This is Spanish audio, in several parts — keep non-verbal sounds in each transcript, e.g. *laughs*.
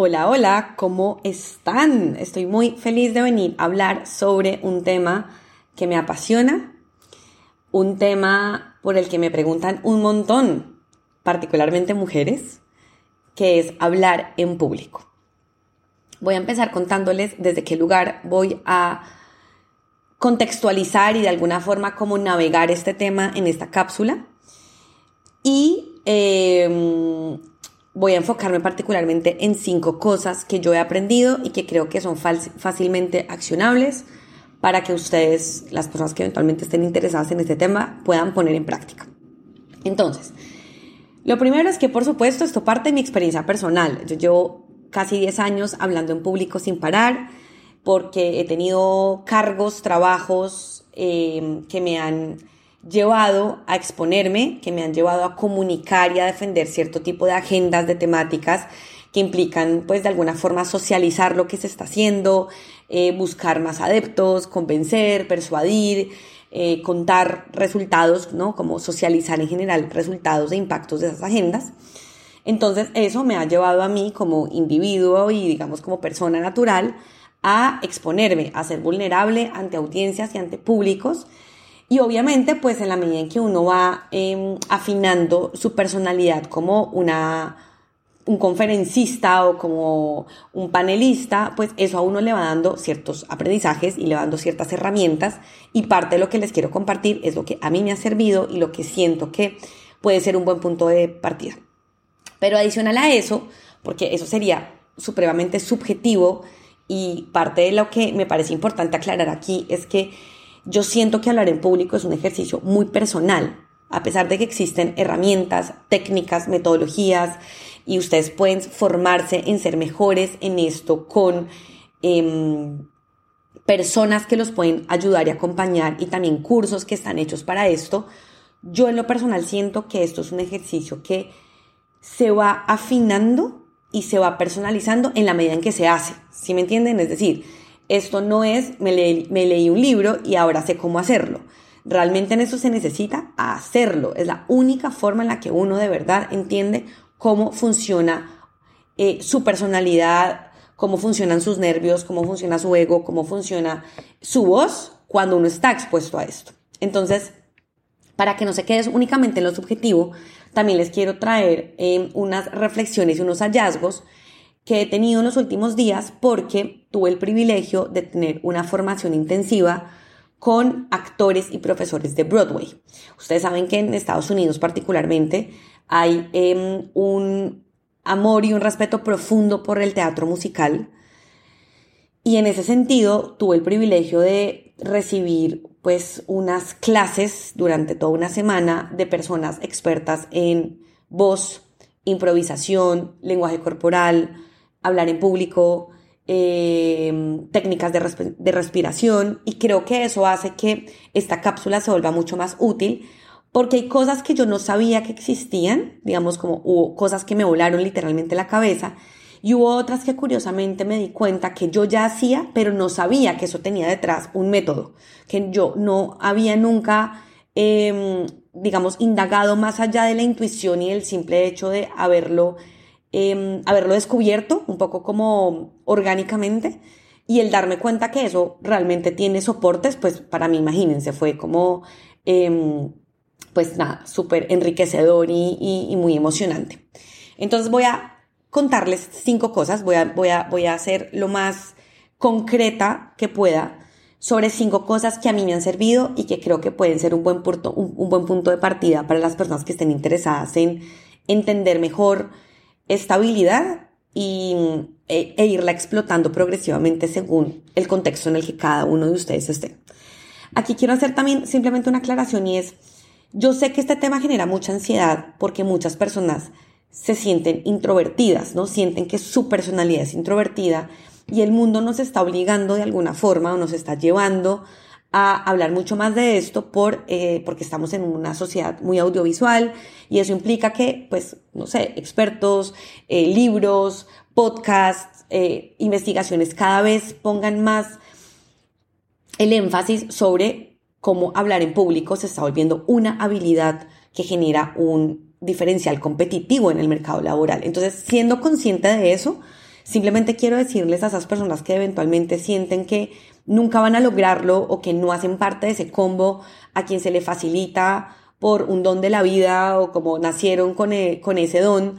Hola, hola, ¿cómo están? Estoy muy feliz de venir a hablar sobre un tema que me apasiona, un tema por el que me preguntan un montón, particularmente mujeres, que es hablar en público. Voy a empezar contándoles desde qué lugar voy a contextualizar y de alguna forma cómo navegar este tema en esta cápsula. Y eh, voy a enfocarme particularmente en cinco cosas que yo he aprendido y que creo que son fácilmente accionables para que ustedes, las personas que eventualmente estén interesadas en este tema, puedan poner en práctica. Entonces, lo primero es que, por supuesto, esto parte de mi experiencia personal. Yo llevo casi 10 años hablando en público sin parar porque he tenido cargos, trabajos eh, que me han llevado a exponerme, que me han llevado a comunicar y a defender cierto tipo de agendas, de temáticas que implican, pues, de alguna forma socializar lo que se está haciendo, eh, buscar más adeptos, convencer, persuadir, eh, contar resultados, ¿no? Como socializar en general resultados e impactos de esas agendas. Entonces, eso me ha llevado a mí como individuo y, digamos, como persona natural a exponerme, a ser vulnerable ante audiencias y ante públicos y obviamente, pues en la medida en que uno va em, afinando su personalidad como una, un conferencista o como un panelista, pues eso a uno le va dando ciertos aprendizajes y le va dando ciertas herramientas. Y parte de lo que les quiero compartir es lo que a mí me ha servido y lo que siento que puede ser un buen punto de partida. Pero adicional a eso, porque eso sería supremamente subjetivo y parte de lo que me parece importante aclarar aquí es que yo siento que hablar en público es un ejercicio muy personal, a pesar de que existen herramientas, técnicas, metodologías y ustedes pueden formarse en ser mejores en esto con em, personas que los pueden ayudar y acompañar y también cursos que están hechos para esto. Yo en lo personal siento que esto es un ejercicio que se va afinando y se va personalizando en la medida en que se hace. ¿Sí me entienden? Es decir, esto no es, me, leí un libro y ahora sé cómo hacerlo. Realmente en eso se necesita hacerlo. Es la única forma en la que uno de verdad entiende cómo funciona eh, su personalidad, cómo funcionan sus nervios, cómo funciona su ego, cómo funciona su voz cuando uno está expuesto a esto. Entonces, para que no se quede únicamente en lo subjetivo, también les quiero traer eh, unas reflexiones y unos hallazgos que he tenido en los últimos días porque tuve el privilegio de tener una formación intensiva con actores y profesores de Broadway. Ustedes saben que en Estados Unidos particularmente hay em, un amor y un respeto profundo por el teatro musical. Y en ese sentido tuve el privilegio de recibir pues unas clases durante toda una semana de personas expertas en voz, improvisación, lenguaje corporal, hablar en público, eh, técnicas de, de, respiración y creo que eso hace que esta cápsula se vuelva mucho más útil porque hay cosas que yo no sabía que existían, digamos como hubo cosas que me volaron literalmente la cabeza y hubo otras que curiosamente me di cuenta que yo ya hacía, pero no sabía que eso tenía detrás un método, que yo no había nunca, eh, digamos, indagado más allá de la intuición y el simple hecho de haberlo Em, haberlo descubierto un poco como orgánicamente y el darme cuenta que eso realmente tiene soportes, pues para mí, imagínense, fue como, em, pues nada, súper enriquecedor y, muy emocionante. Entonces voy a contarles cinco cosas, voy a, voy a, voy a ser lo más concreta que pueda sobre cinco cosas que a mí me han servido y que creo que pueden ser un buen punto, un buen punto de partida para las personas que estén interesadas en entender mejor estabilidad y, e, e, irla explotando progresivamente según el contexto en el que cada uno de ustedes esté. Aquí quiero hacer también simplemente una aclaración y es, yo sé que este tema genera mucha ansiedad porque muchas personas se sienten introvertidas, ¿no? Sienten que su personalidad es introvertida y el mundo nos está obligando de alguna forma o nos está llevando a hablar mucho más de esto por, eh, porque estamos en una sociedad muy audiovisual y eso implica que, pues, no sé, expertos, eh, libros, podcasts, eh, investigaciones cada vez pongan más el énfasis sobre cómo hablar en público se está volviendo una habilidad que genera un diferencial competitivo en el mercado laboral. Entonces, siendo consciente de eso, Simplemente quiero decirles a esas personas que eventualmente sienten que nunca van a lograrlo o que no hacen parte de ese combo, a quien se le facilita por un don de la vida o como nacieron con, e, con ese don,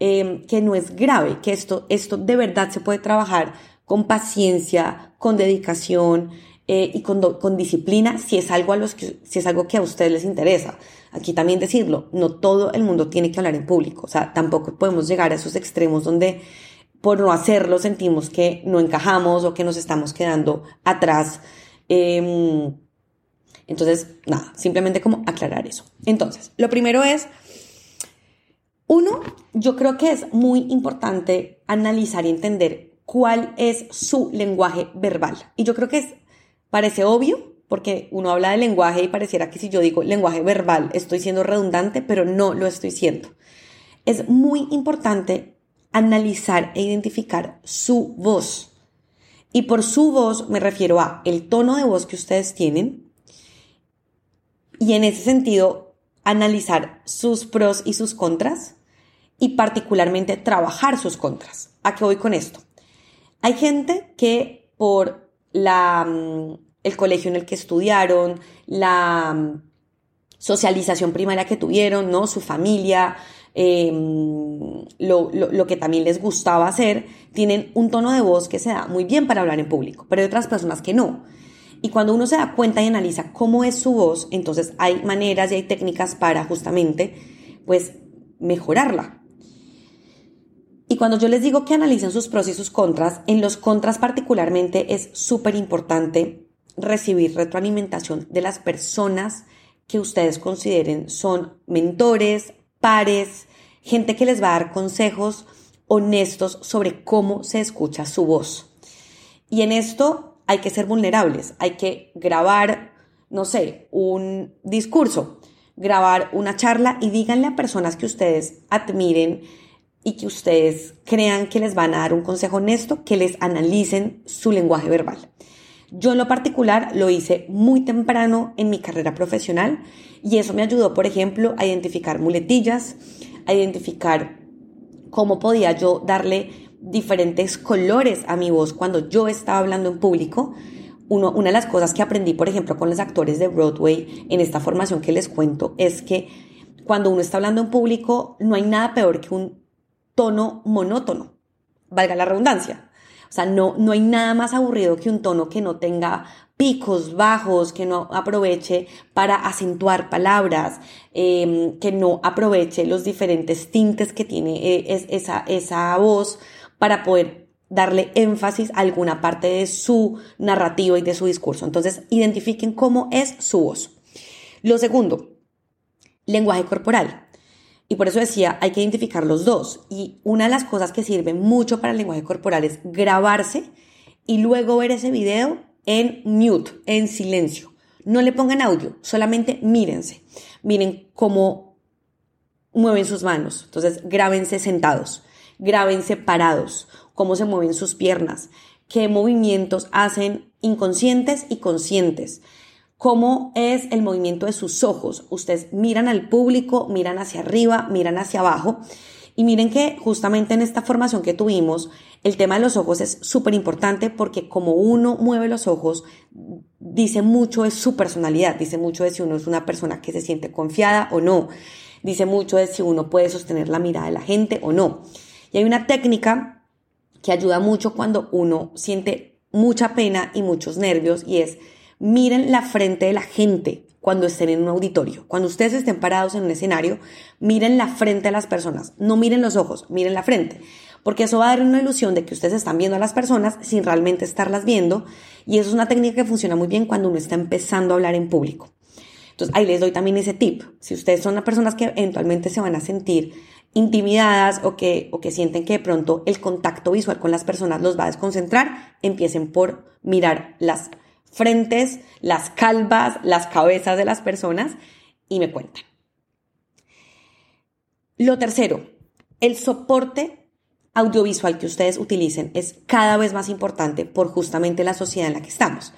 eh, que no es grave, que esto, esto de verdad se puede trabajar con paciencia, con dedicación eh, y con, con, disciplina si es, algo a los que, si es algo que a ustedes les interesa. Aquí también decirlo, no todo el mundo tiene que hablar en público, o sea, tampoco podemos llegar a esos extremos donde por no hacerlo sentimos que no encajamos o que nos estamos quedando atrás. Eh, entonces, nada, simplemente como aclarar eso. Entonces, lo primero es, uno, yo creo que es muy importante analizar y entender cuál es su lenguaje verbal. Y yo creo que parece obvio, porque uno habla de lenguaje y pareciera que si yo digo lenguaje verbal estoy siendo redundante, pero no lo estoy siendo. Es muy importante analizar e identificar su voz. Y por su voz me refiero a el tono de voz que ustedes tienen, y en ese sentido analizar sus pros y sus contras y particularmente trabajar sus contras. ¿A qué voy con esto? Hay gente que por la, mm, el colegio en el que estudiaron, la mm, socialización primaria que tuvieron, ¿no? Su familia, em, lo, lo, que también les gustaba hacer, tienen un tono de voz que se da muy bien para hablar en público, pero hay otras personas que no. Y cuando uno se da cuenta y analiza cómo es su voz, entonces hay maneras y hay técnicas para justamente, pues, mejorarla. Y cuando yo les digo que analicen sus pros y sus contras, en los contras particularmente es súper importante recibir retroalimentación de las personas que ustedes consideren son mentores, pares, gente que les va a dar consejos honestos sobre cómo se escucha su voz. Y en esto hay que ser vulnerables, hay que grabar, no sé, un discurso, grabar una charla y díganle a personas que ustedes admiren y que ustedes crean que les van a dar un consejo honesto, que les analicen su lenguaje verbal. Yo en lo particular lo hice muy temprano en mi carrera profesional y eso me ayudó, por ejemplo, a identificar muletillas, a identificar cómo podía yo darle diferentes colores a mi voz cuando yo estaba hablando en público. Uno, una de las cosas que aprendí, por ejemplo, con los actores de Broadway en esta formación que les cuento es que cuando uno está hablando en público no hay nada peor que un tono monótono, valga la redundancia. O sea, no, no hay nada más aburrido que un tono que no tenga picos bajos, que no aproveche para acentuar palabras, em, que no aproveche los diferentes tintes que tiene eh, esa, esa voz para poder darle énfasis a alguna parte de su narrativa y de su discurso. Entonces, identifiquen cómo es su voz. Lo segundo, lenguaje corporal. Y por eso decía, hay que identificar los dos. Y una de las cosas que sirve mucho para el lenguaje corporal es grabarse y luego ver ese video en mute, en silencio. No le pongan audio, solamente mírense. Miren cómo mueven sus manos. Entonces, grábense sentados graben separados, cómo se mueven sus piernas, qué movimientos hacen inconscientes y conscientes, cómo es el movimiento de sus ojos. Ustedes miran al público, miran hacia arriba, miran hacia abajo. Y miren que justamente en esta formación que tuvimos, el tema de los ojos es súper importante porque como uno mueve los ojos, dice mucho de su personalidad, dice mucho de si uno es una persona que se siente confiada o no, dice mucho de si uno puede sostener la mirada de la gente o no. Y hay una técnica que ayuda mucho cuando uno siente mucha pena y muchos nervios y es miren la frente de la gente cuando estén en un auditorio. Cuando ustedes estén parados en un escenario, miren la frente de las personas, no miren los ojos, miren la frente, porque eso va a dar una ilusión de que ustedes están viendo a las personas sin realmente estarlas viendo y eso es una técnica que funciona muy bien cuando uno está empezando a hablar en público. Entonces ahí les doy también ese tip. Si ustedes son personas que eventualmente se van a sentir intimidadas o que, o que sienten que de pronto el contacto visual con las personas los va a desconcentrar, empiecen por mirar las frentes, las calvas, las cabezas de las personas y me cuentan. Lo tercero, el soporte audiovisual que ustedes utilicen es cada vez más importante por justamente la sociedad en la que estamos.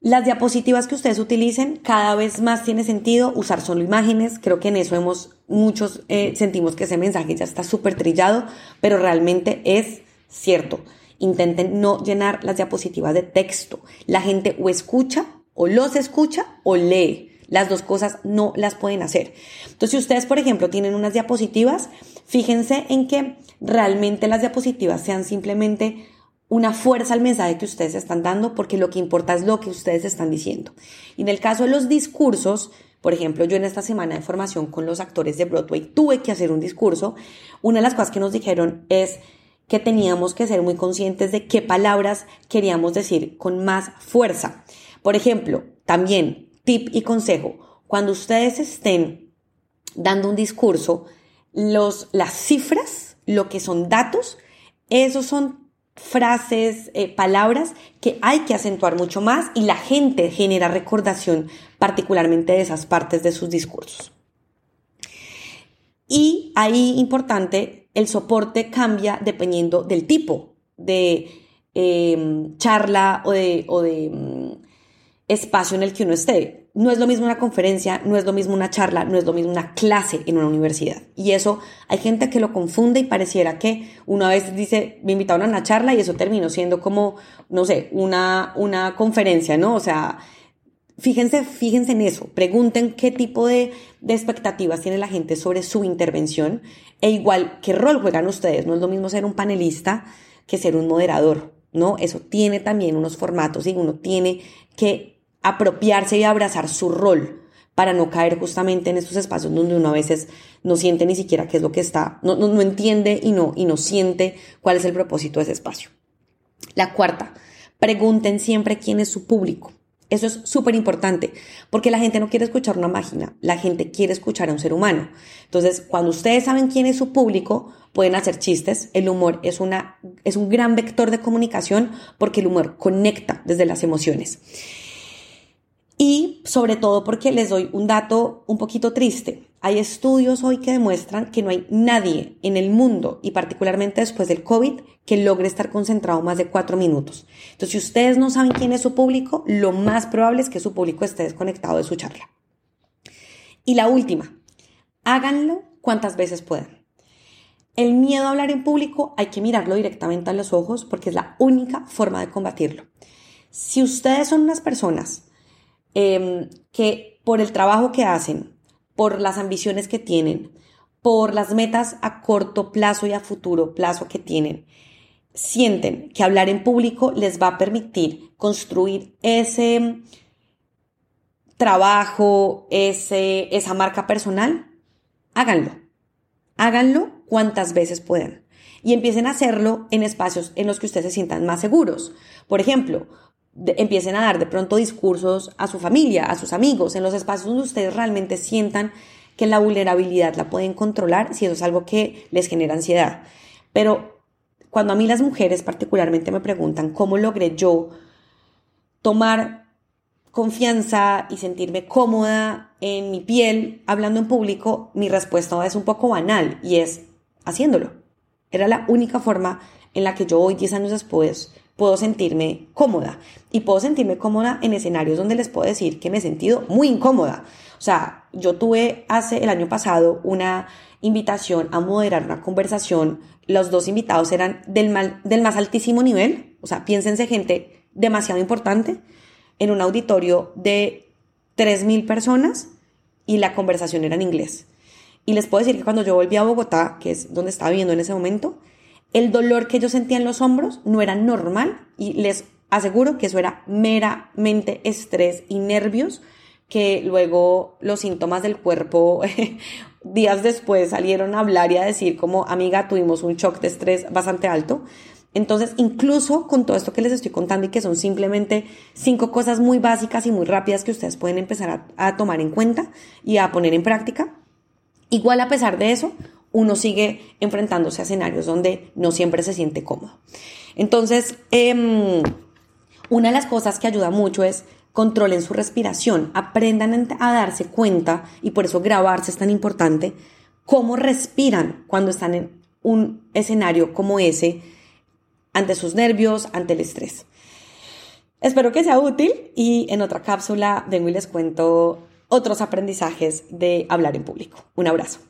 Las diapositivas que ustedes utilicen cada vez más tiene sentido usar solo imágenes. Creo que en eso hemos, muchos eh, sentimos que ese mensaje ya está súper trillado, pero realmente es cierto. Intenten no llenar las diapositivas de texto. La gente o escucha, o los escucha, o lee. Las dos cosas no las pueden hacer. Entonces, si ustedes, por ejemplo, tienen unas diapositivas, fíjense en que realmente las diapositivas sean simplemente una fuerza al mensaje que ustedes están dando, porque lo que importa es lo que ustedes están diciendo. Y en el caso de los discursos, por ejemplo, yo en esta semana de formación con los actores de Broadway tuve que hacer un discurso. Una de las cosas que nos dijeron es que teníamos que ser muy conscientes de qué palabras queríamos decir con más fuerza. Por ejemplo, también tip y consejo, cuando ustedes estén dando un discurso, los, las cifras, lo que son datos, esos son frases, eh, palabras que hay que acentuar mucho más y la gente genera recordación particularmente de esas partes de sus discursos. Y ahí importante, el soporte cambia dependiendo del tipo de em, charla o de, o de mm, espacio en el que uno esté. No es lo mismo una conferencia, no es lo mismo una charla, no es lo mismo una clase en una universidad. Y eso hay gente que lo confunde y pareciera que una vez dice, me invitaron a una charla y eso terminó siendo como, no sé, una, una conferencia, ¿no? O sea, Fíjense, fíjense en eso, pregunten qué tipo de, de, expectativas tiene la gente sobre su intervención e igual qué rol juegan ustedes. No es lo mismo ser un panelista que ser un moderador, ¿no? Eso tiene también unos formatos y uno tiene que apropiarse y abrazar su rol para no caer justamente en estos espacios donde uno a veces no siente ni siquiera qué es lo que está, no, no, no entiende y no, y no siente cuál es el propósito de ese espacio. La cuarta, pregunten siempre quién es su público. Eso es súper importante, porque la gente no quiere escuchar una máquina, la gente quiere escuchar a un ser humano. Entonces, cuando ustedes saben quién es su público, pueden hacer chistes. El humor es, una, es un gran vector de comunicación porque el humor conecta desde las emociones. Y sobre todo porque les doy un dato un poquito triste. Hay estudios hoy que demuestran que no hay nadie en el mundo, y particularmente después del COVID, que logre estar concentrado más de cuatro minutos. Entonces, si ustedes no saben quién es su público, lo más probable es que su público esté desconectado de su charla. Y la última, háganlo cuantas veces puedan. El miedo a hablar en público hay que mirarlo directamente a los ojos porque es la única forma de combatirlo. Si ustedes son unas personas Em, que por el trabajo que hacen, por las ambiciones que tienen, por las metas a corto plazo y a futuro plazo que tienen, sienten que hablar en público les va a permitir construir ese trabajo, ese, esa marca personal, háganlo. Háganlo cuantas veces puedan. Y empiecen a hacerlo en espacios en los que ustedes se sientan más seguros. Por ejemplo, empiecen a dar de pronto discursos a su familia, a sus amigos, en los espacios donde ustedes realmente sientan que la vulnerabilidad la pueden controlar, si eso es algo que les genera ansiedad. Pero cuando a mí las mujeres particularmente me preguntan cómo logré yo tomar confianza y sentirme cómoda en mi piel hablando en público, mi respuesta es un poco banal y es haciéndolo. Era la única forma en la que yo hoy, 10 años después, puedo sentirme cómoda. Y puedo sentirme cómoda en escenarios donde les puedo decir que me he sentido muy incómoda. O sea, yo tuve hace el año pasado una invitación a moderar una conversación. Los dos invitados eran del, mal, del más altísimo nivel. O sea, piénsense gente demasiado importante en un auditorio de 3.000 personas y la conversación era en inglés. Y les puedo decir que cuando yo volví a Bogotá, que es donde estaba viviendo en ese momento, el dolor que yo sentía en los hombros no era normal y les aseguro que eso era meramente estrés y nervios que luego los síntomas del cuerpo *laughs* días después salieron a hablar y a decir como amiga tuvimos un shock de estrés bastante alto. Entonces, incluso con todo esto que les estoy contando y que son simplemente cinco cosas muy básicas y muy rápidas que ustedes pueden empezar a, a tomar en cuenta y a poner en práctica, igual a pesar de eso, uno sigue enfrentándose a escenarios donde no siempre se siente cómodo. Entonces, em, una de las cosas que ayuda mucho es controlen su respiración, aprendan a darse cuenta, y por eso grabarse es tan importante, cómo respiran cuando están en un escenario como ese, ante sus nervios, ante el estrés. Espero que sea útil y en otra cápsula vengo y les cuento otros aprendizajes de hablar en público. Un abrazo.